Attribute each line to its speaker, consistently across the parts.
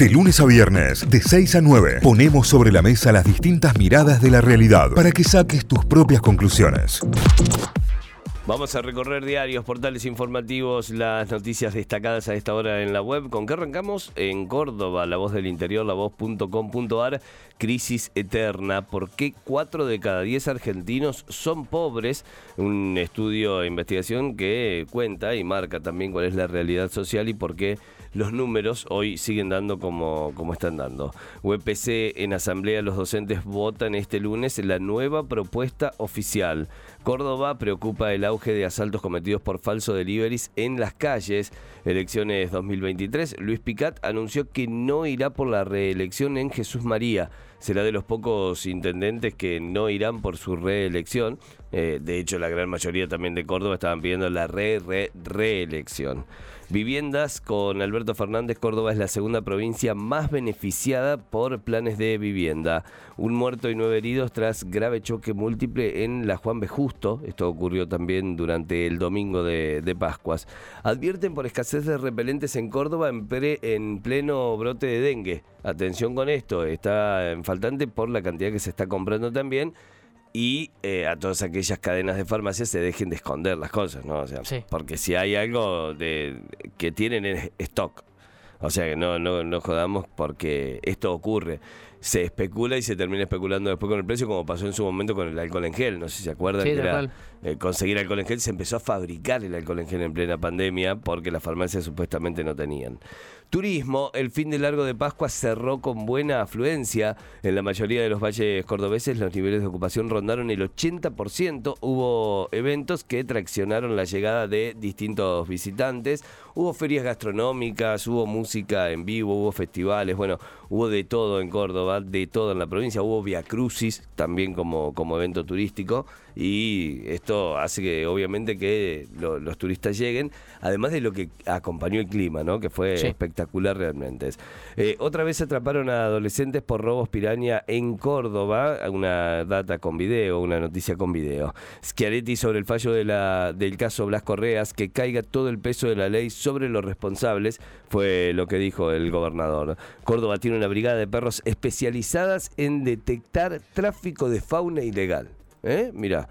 Speaker 1: De lunes a viernes, de 6 a 9, ponemos sobre la mesa las distintas miradas de la realidad para que saques tus propias conclusiones.
Speaker 2: Vamos a recorrer diarios, portales informativos, las noticias destacadas a esta hora en la web. ¿Con qué arrancamos? En Córdoba, la voz del interior, la voz.com.ar, crisis eterna. ¿Por qué 4 de cada 10 argentinos son pobres? Un estudio de investigación que cuenta y marca también cuál es la realidad social y por qué los números hoy siguen dando como, como están dando. UPC en asamblea los docentes votan este lunes la nueva propuesta oficial. Córdoba preocupa el auge de asaltos cometidos por falso deliveries en las calles. Elecciones 2023. Luis Picat anunció que no irá por la reelección en Jesús María. Será de los pocos intendentes que no irán por su reelección. Eh, de hecho, la gran mayoría también de Córdoba estaban pidiendo la re, re, reelección. Viviendas con Alberto Fernández, Córdoba es la segunda provincia más beneficiada por planes de vivienda. Un muerto y nueve heridos tras grave choque múltiple en la Juan B. Justo. Esto ocurrió también durante el domingo de, Pascuas. Advierten por escasez de repelentes en Córdoba en, en pleno brote de dengue. Atención con esto, está en faltante por la cantidad que se está comprando también y eh, a todas aquellas cadenas de farmacias se dejen de esconder las cosas, ¿no? O sea, porque si hay algo de que tienen en stock, o sea que no, no, no jodamos porque esto ocurre. Se especula y se termina especulando después con el precio, como pasó en su momento con el alcohol en gel. No sé si se acuerdan que era eh, conseguir alcohol en gel. Se empezó a fabricar el alcohol en gel en plena pandemia porque las farmacias supuestamente no tenían. Turismo, el fin de largo de Pascua cerró con buena afluencia. En la mayoría de los valles cordobeses los niveles de ocupación rondaron el 80%. Hubo eventos que traccionaron la llegada de distintos visitantes. Hubo ferias gastronómicas, hubo música en vivo, hubo festivales, bueno, hubo de todo en Córdoba, de todo en la provincia. Hubo Via Crucis también como, como evento turístico y esto hace que obviamente que los turistas lleguen, además de lo que acompañó el clima, ¿no? que fue espectacular realmente. Eh, otra vez atraparon a adolescentes por robos piraña en Córdoba, una data con video, una noticia con video. Schiaretti sobre el fallo de la, del caso Blas Correas, que caiga todo el peso de la ley sobre los responsables, fue lo que dijo el gobernador. Córdoba tiene una brigada de perros especializadas en detectar tráfico de fauna ilegal. ¿Eh? Mira,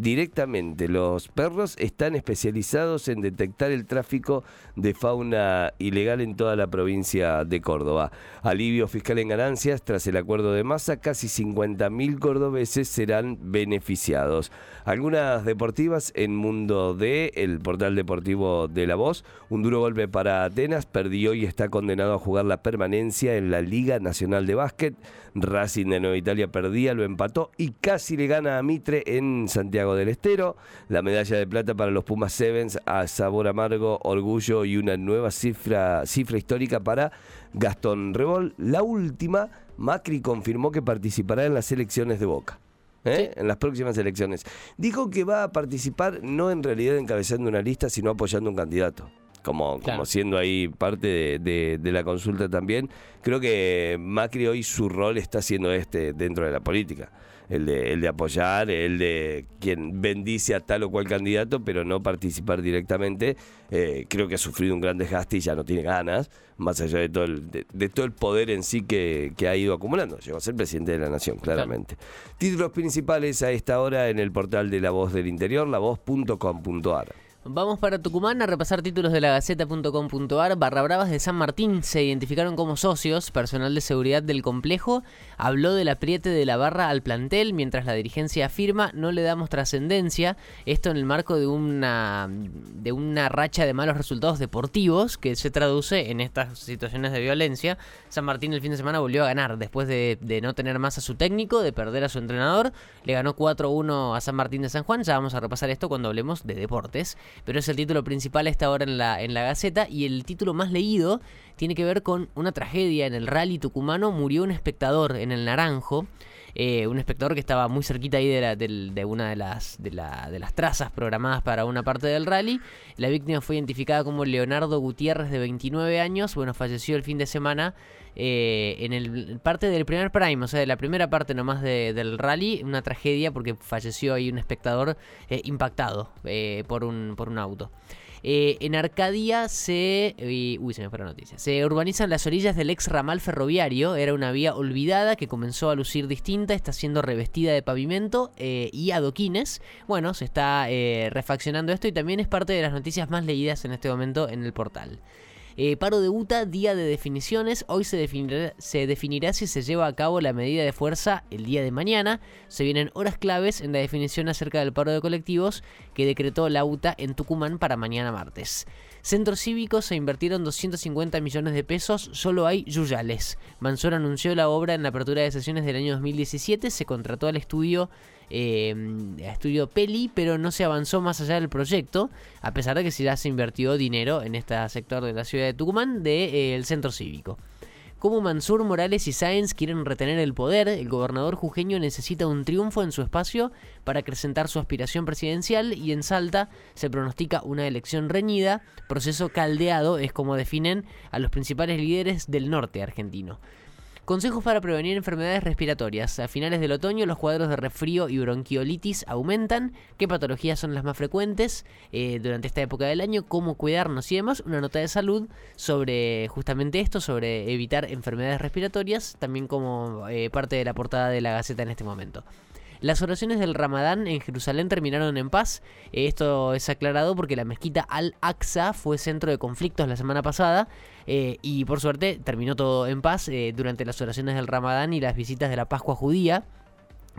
Speaker 2: directamente los perros están especializados en detectar el tráfico de fauna ilegal en toda la provincia de Córdoba. Alivio fiscal en ganancias tras el acuerdo de masa, casi 50.000 cordobeses serán beneficiados. Algunas deportivas en Mundo D, el portal deportivo de La Voz, un duro golpe para Atenas, perdió y está condenado a jugar la permanencia en la Liga Nacional de Básquet. Racing de Nueva Italia perdía, lo empató y casi le gana a Mitre en Santiago del Estero. La medalla de plata para los Pumas Sevens a sabor amargo, orgullo y una nueva cifra, cifra histórica para Gastón Rebol. La última, Macri confirmó que participará en las elecciones de Boca. ¿eh? en las próximas elecciones. Dijo que va a participar no en realidad encabezando una lista, sino apoyando un candidato como, como siendo ahí parte de, la consulta también. Creo que Macri hoy su rol está siendo este dentro de la política. El de, el de apoyar, el de quien bendice a tal o cual candidato, pero no participar directamente. Eh, creo que ha sufrido un gran desgaste y ya no tiene ganas, más allá de todo el, de, todo el poder en sí que, ha ido acumulando. Llegó a ser presidente de la nación, claramente. Títulos principales a esta hora en el portal de La Voz del Interior, lavoz.com.ar.
Speaker 3: Vamos para Tucumán a repasar títulos de la Gaceta.com.ar. Barra Bravas de San Martín se identificaron como socios. Personal de seguridad del complejo habló del apriete de la barra al plantel, mientras la dirigencia afirma no le damos trascendencia. Esto en el marco de una, de una racha de malos resultados deportivos que se traduce en estas situaciones de violencia. San Martín el fin de semana volvió a ganar después de, de no tener más a su técnico, de perder a su entrenador. Le ganó 4-1 a San Martín de San Juan. Ya vamos a repasar esto cuando hablemos de deportes pero es el título principal esta hora en la, en la Gaceta y el título más leído tiene que ver con una tragedia en el rally tucumano, murió un espectador en el Naranjo. Eh, un espectador que estaba muy cerquita ahí de, de, una de las, de, la, de, las trazas programadas para una parte del rally. La víctima fue identificada como Leonardo Gutiérrez, de 29 años. Bueno, falleció el fin de semana eh, en el parte del primer prime, o sea, de la primera parte nomás del rally. Una tragedia porque falleció ahí un espectador eh, impactado por, un, por un auto. Eh, en Arcadia se. eh, uy, se me fue la noticia. Se urbanizan las orillas del ex ramal ferroviario. Era una vía olvidada que comenzó a lucir distinta. Está siendo revestida de pavimento eh, y adoquines. Bueno, se está refaccionando esto y también es parte de las noticias más leídas en este momento en el portal. Eh, paro de UTA, día de definiciones. Hoy se definirá, se definirá si se lleva a cabo la medida de fuerza el día de mañana. Se vienen horas claves en la definición acerca del paro de colectivos que decretó la UTA en Tucumán para mañana martes. Centros cívicos se invirtieron 250 millones de pesos, solo hay yuyales. Mansur anunció la obra en la apertura de sesiones del año 2017, se contrató al estudio eh, estudio Peli, pero no se avanzó más allá del proyecto, a pesar de que ya se invirtió dinero en este sector de la ciudad de Tucumán del centro cívico. Como Mansur, Morales y Sáenz quieren retener el poder, el gobernador jujeño necesita un triunfo en su espacio para acrecentar su aspiración presidencial y en Salta se pronostica una elección reñida, proceso caldeado es como definen a los principales líderes del norte argentino. Consejos para prevenir enfermedades respiratorias. A finales del otoño los cuadros de resfrío y bronquiolitis aumentan. ¿Qué patologías son las más frecuentes eh, durante esta época del año? ¿Cómo cuidarnos y demás? Una nota de salud sobre justamente esto, sobre evitar enfermedades respiratorias, también como eh, parte de la portada de la Gaceta en este momento. Las oraciones del Ramadán en Jerusalén terminaron en paz. Esto es aclarado porque la mezquita Al-Aqsa fue centro de conflictos la semana pasada eh, y por suerte terminó todo en paz eh, durante las oraciones del Ramadán y las visitas de la Pascua judía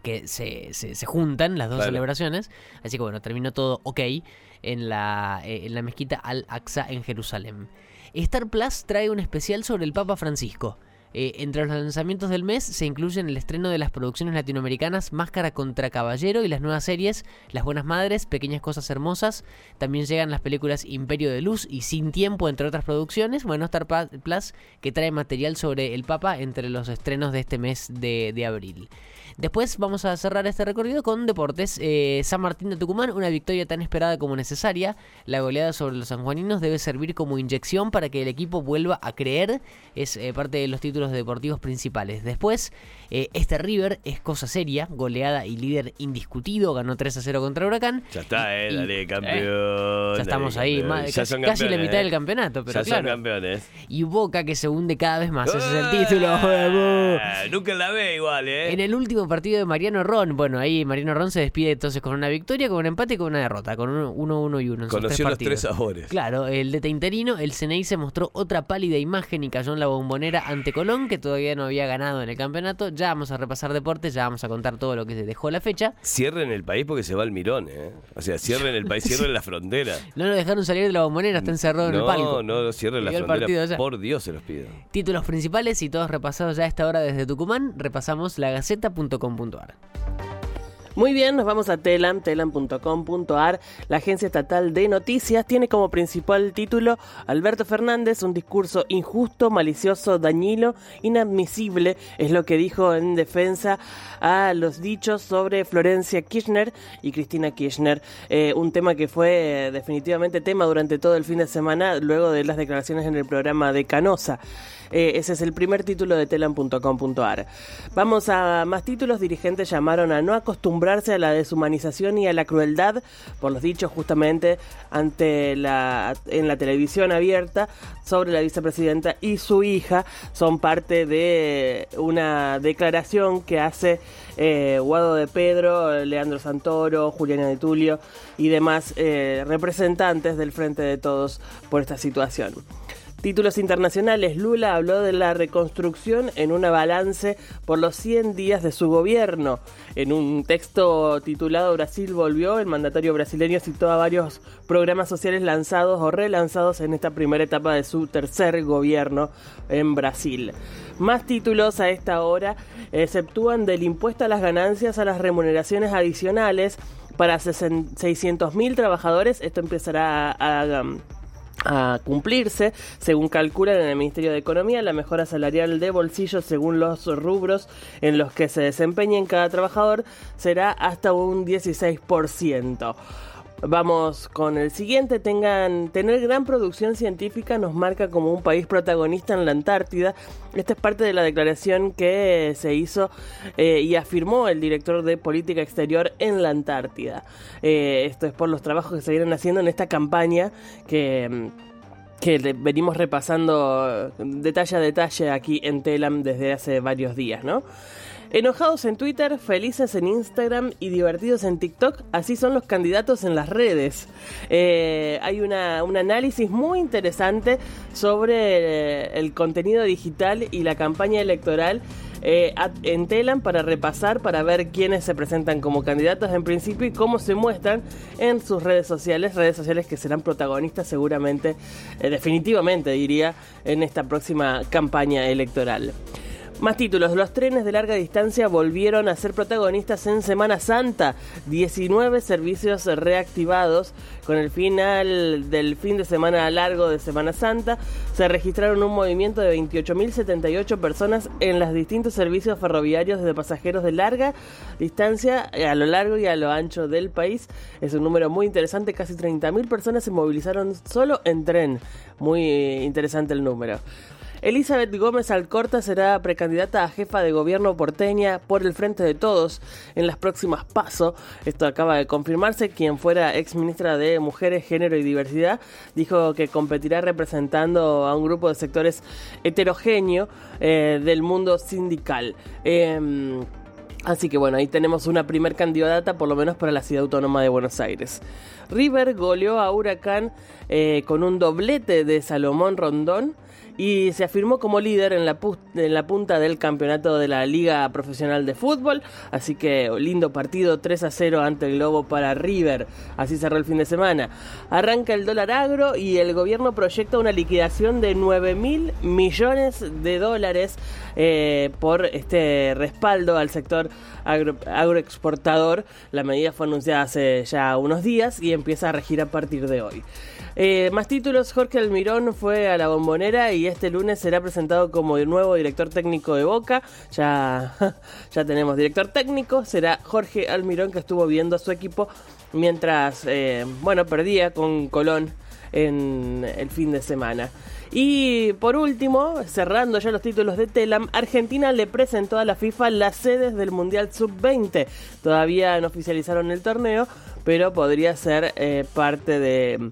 Speaker 3: que se, se- se juntan las dos celebraciones. Así que bueno, terminó todo ok en la, eh, en la mezquita Al-Aqsa en Jerusalén. Star Plus trae un especial sobre el Papa Francisco. Eh, entre los lanzamientos del mes se incluyen el estreno de las producciones latinoamericanas Máscara contra Caballero y las nuevas series Las Buenas Madres, Pequeñas Cosas Hermosas. También llegan las películas Imperio de Luz y Sin Tiempo, entre otras producciones. Bueno, Star Plus que trae material sobre el Papa entre los estrenos de este mes de abril. Después vamos a cerrar este recorrido con deportes. Eh, San Martín de Tucumán, una victoria tan esperada como necesaria. La goleada sobre los sanjuaninos debe servir como inyección para que el equipo vuelva a creer. Es eh, parte de los títulos deportivos principales. Después, eh, este River es cosa seria, goleada y líder indiscutido. Ganó 3 a 0 contra Huracán.
Speaker 2: Ya está, eh,
Speaker 3: Y-
Speaker 2: dale, campeón.
Speaker 3: ya estamos
Speaker 2: dale,
Speaker 3: ahí,
Speaker 2: Ya
Speaker 3: casi, la mitad del campeonato, pero
Speaker 2: ya
Speaker 3: claro.
Speaker 2: son campeones.
Speaker 3: Y Boca que se hunde cada vez más. Ese es el título.
Speaker 2: Ah, Nunca la ve igual, ¿eh?
Speaker 3: En el último partido de Mariano Ron, bueno, ahí Mariano Ron se despide entonces con una victoria, con un empate y con una derrota, con un 1-1 y 1 en sus
Speaker 2: Conoció
Speaker 3: tres
Speaker 2: los tres sabores.
Speaker 3: Claro, el de interino, el CNI se mostró otra pálida imagen y cayó en la bombonera ante Colón, que todavía no había ganado en el campeonato. Ya vamos a repasar deportes, ya vamos a contar todo lo que se dejó la fecha.
Speaker 2: Cierren el país porque se va el mirón, ¿eh? O sea, cierren el país, cierren la frontera.
Speaker 3: No lo dejaron salir de la bombonera, está encerrado en el palco.
Speaker 2: No, no, cierren la frontera. Por Dios se los pido.
Speaker 3: Títulos principales y todos repasados ya a esta hora desde Tucumán, repasamos lagaceta.com.ar.
Speaker 4: Muy bien, nos vamos a Telam, telam.com.ar. La agencia estatal de noticias tiene como principal título Alberto Fernández, un discurso injusto, malicioso, dañino, inadmisible, es lo que dijo en defensa a los dichos sobre Florencia Kirchner y Cristina Kirchner. Eh, un tema que fue eh, definitivamente tema durante todo el fin de semana, luego de las declaraciones en el programa de Canosa. Eh, ese es el primer título de telam.com.ar. Vamos a más títulos. Dirigentes llamaron a no acostumbrarse a la deshumanización y a la crueldad por los dichos justamente ante la en la televisión abierta sobre la vicepresidenta y su hija. Son parte de una declaración que hace eh, Guado de Pedro, Leandro Santoro, Juliana de Tulio y demás eh, representantes del Frente de Todos por esta situación. Títulos internacionales. Lula habló de la reconstrucción en una balance por los 100 días de su gobierno. En un texto titulado Brasil volvió, el mandatario brasileño citó a varios programas sociales lanzados o relanzados en esta primera etapa de su tercer gobierno en Brasil. Más títulos a esta hora exceptúan del impuesto a las ganancias a las remuneraciones adicionales para 600.000 trabajadores. Esto empezará a cumplirse, según calculan en el Ministerio de Economía, la mejora salarial de bolsillo según los rubros en los que se desempeñen cada trabajador será hasta un 16%. Vamos con el siguiente. Tengan, tener gran producción científica nos marca como un país protagonista en la Antártida. Esta es parte de la declaración que se hizo eh, y afirmó el director de política exterior en la Antártida. Eh, esto es por los trabajos que se vienen haciendo en esta campaña que mm, que venimos repasando detalle a detalle aquí en Telam desde hace varios días, ¿no? Enojados en Twitter, felices en Instagram y divertidos en TikTok, así son los candidatos en las redes. Eh, hay una, un análisis muy interesante sobre el contenido digital y la campaña electoral eh, en Telam para repasar, para ver quiénes se presentan como candidatos en principio y cómo se muestran en sus redes sociales, redes sociales que serán protagonistas seguramente, eh, definitivamente diría, en esta próxima campaña electoral. Más títulos. Los trenes de larga distancia volvieron a ser protagonistas en Semana Santa. 19 servicios reactivados. Con el final del fin de semana largo de Semana Santa, se registraron un movimiento de 28.078 personas en los distintos servicios ferroviarios de pasajeros de larga distancia a lo largo y a lo ancho del país. Es un número muy interesante. Casi 30.000 personas se movilizaron solo en tren. Muy interesante el número. Elizabeth Gómez Alcorta será precandidata a jefa de gobierno porteña por el Frente de Todos en las próximas PASO. Esto acaba de confirmarse. Quien fuera ex ministra de Mujeres, Género y Diversidad dijo que competirá representando a un grupo de sectores heterogéneo eh, del mundo sindical. Em, Así que bueno, ahí tenemos una primer candidata por lo menos para la ciudad autónoma de Buenos Aires. River goleó a Huracán eh, con un doblete de Salomón Rondón y se afirmó como líder en la, punta del campeonato de la Liga Profesional de Fútbol. Así que lindo partido 3 a 0 ante el Globo para River. Así cerró el fin de semana. Arranca el dólar agro y el gobierno proyecta una liquidación de 9 mil millones de dólares eh, por este respaldo al sector agroexportador. La medida fue anunciada hace ya unos días y empieza a regir a partir de hoy. Eh, más títulos, Jorge Almirón fue a la bombonera y este lunes será presentado como el nuevo director técnico de Boca. Ya, ya tenemos director técnico, será Jorge Almirón que estuvo viendo a su equipo mientras, eh, bueno, perdía con Colón en el fin de semana. Y por último, cerrando ya los títulos de Telam, Argentina le presentó a la FIFA las sedes del Mundial Sub-20. Todavía no oficializaron el torneo, pero podría ser eh, parte de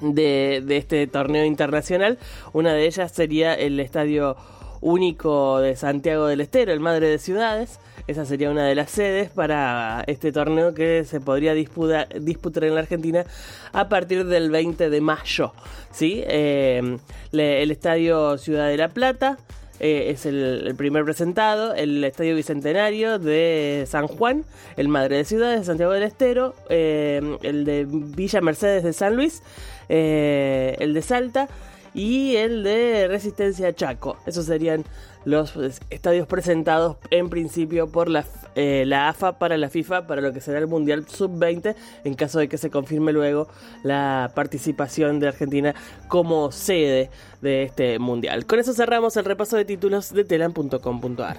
Speaker 4: de, este torneo internacional. Una de ellas sería el estadio único de Santiago del Estero, el Madre de Ciudades. Esa sería una de las sedes para este torneo que se podría disputar, en la Argentina a partir del 20 de mayo. ¿sí? Eh, el estadio Ciudad de la Plata. Eh, es el, primer presentado, el Estadio Bicentenario de San Juan, el Madre de Ciudades de Santiago del Estero, eh, el de Villa Mercedes de San Luis, eh, el de Salta y el de Resistencia Chaco. Esos serían los estadios presentados en principio por la, eh, la, AFA para la FIFA para lo que será el Mundial Sub-20 en caso de que se confirme luego la participación de Argentina como sede de este Mundial. Con eso cerramos el repaso de títulos de telan.com.ar.